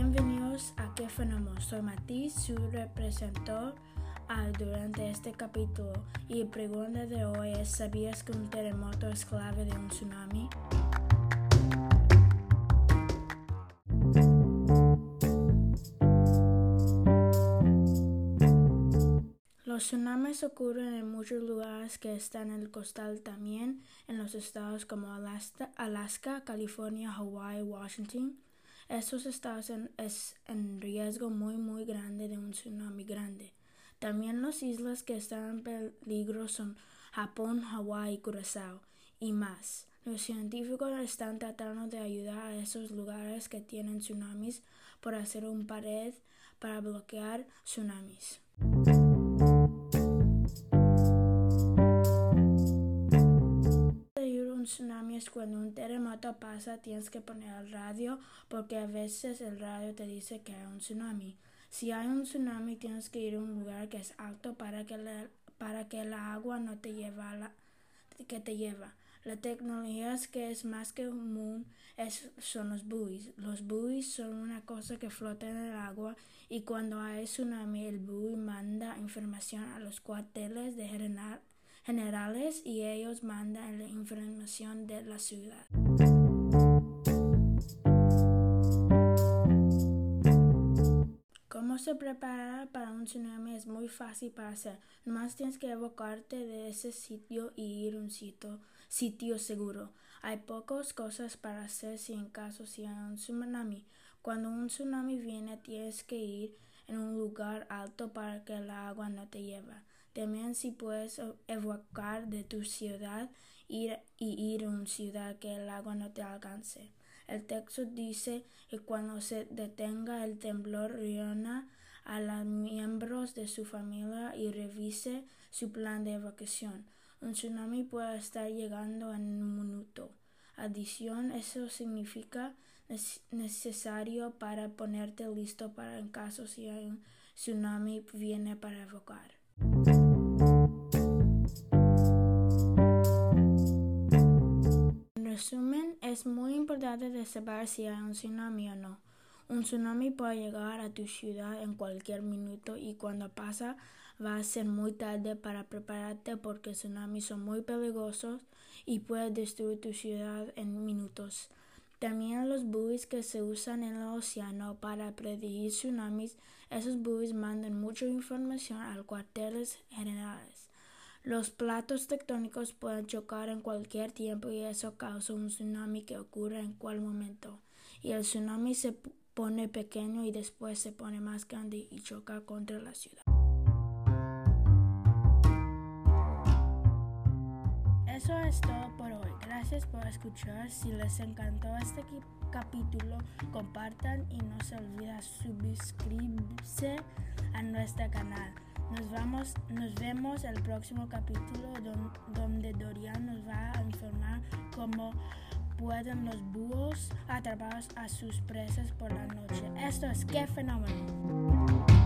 Bienvenidos a Qué Fenómeno. Soy Matiz, su representante durante este capítulo. Y la pregunta de hoy es: ¿Sabías que un terremoto es clave de un tsunami? Los tsunamis ocurren en muchos lugares que están en el costal también en los estados como Alaska, California, Hawaii, Washington. Estos estados es en riesgo muy muy grande de un tsunami grande. También las islas que están en peligro son Japón, Hawái Curazao y más. Los científicos están tratando de ayudar a esos lugares que tienen tsunamis por hacer una pared para bloquear tsunamis. Tsunami es cuando un terremoto pasa, tienes que poner el radio porque a veces el radio te dice que hay un tsunami. Si hay un tsunami, tienes que ir a un lugar que es alto para que la, para que la agua no te lleve la, que te lleva. La tecnología que es más que común es, son los buoys. Los buoys son una cosa que flota en el agua y cuando hay tsunami el buoy manda información a los cuarteles de general generales y ellos mandan la información de la ciudad. Cómo se prepara para un tsunami es muy fácil para hacer. Nomás tienes que evocarte de ese sitio y ir a un sitio, sitio seguro. Hay pocas cosas para hacer si en caso si un tsunami. Cuando un tsunami viene tienes que ir en un lugar alto para que el agua no te lleve. También si puedes evacuar de tu ciudad ir, y ir a una ciudad que el agua no te alcance. El texto dice que cuando se detenga el temblor, reúna a los miembros de su familia y revise su plan de evacuación. Un tsunami puede estar llegando en un minuto. Adición, eso significa necesario para ponerte listo para en caso si hay un tsunami viene para evacuar. Es muy importante de saber si hay un tsunami o no. Un tsunami puede llegar a tu ciudad en cualquier minuto y cuando pasa va a ser muy tarde para prepararte porque tsunamis son muy peligrosos y pueden destruir tu ciudad en minutos. También los buoys que se usan en el océano para predecir tsunamis, esos buoys mandan mucha información a los cuarteles generales. Los platos tectónicos pueden chocar en cualquier tiempo y eso causa un tsunami que ocurre en cualquier momento. Y el tsunami se pone pequeño y después se pone más grande y choca contra la ciudad. Eso es todo por hoy. Gracias por escuchar. Si les encantó este capítulo, compartan y no se olviden suscribirse a nuestro canal. Nos, vamos, nos vemos el próximo capítulo donde Dorian nos va a informar cómo pueden los búhos atrapar a sus presas por la noche. Esto es qué fenómeno.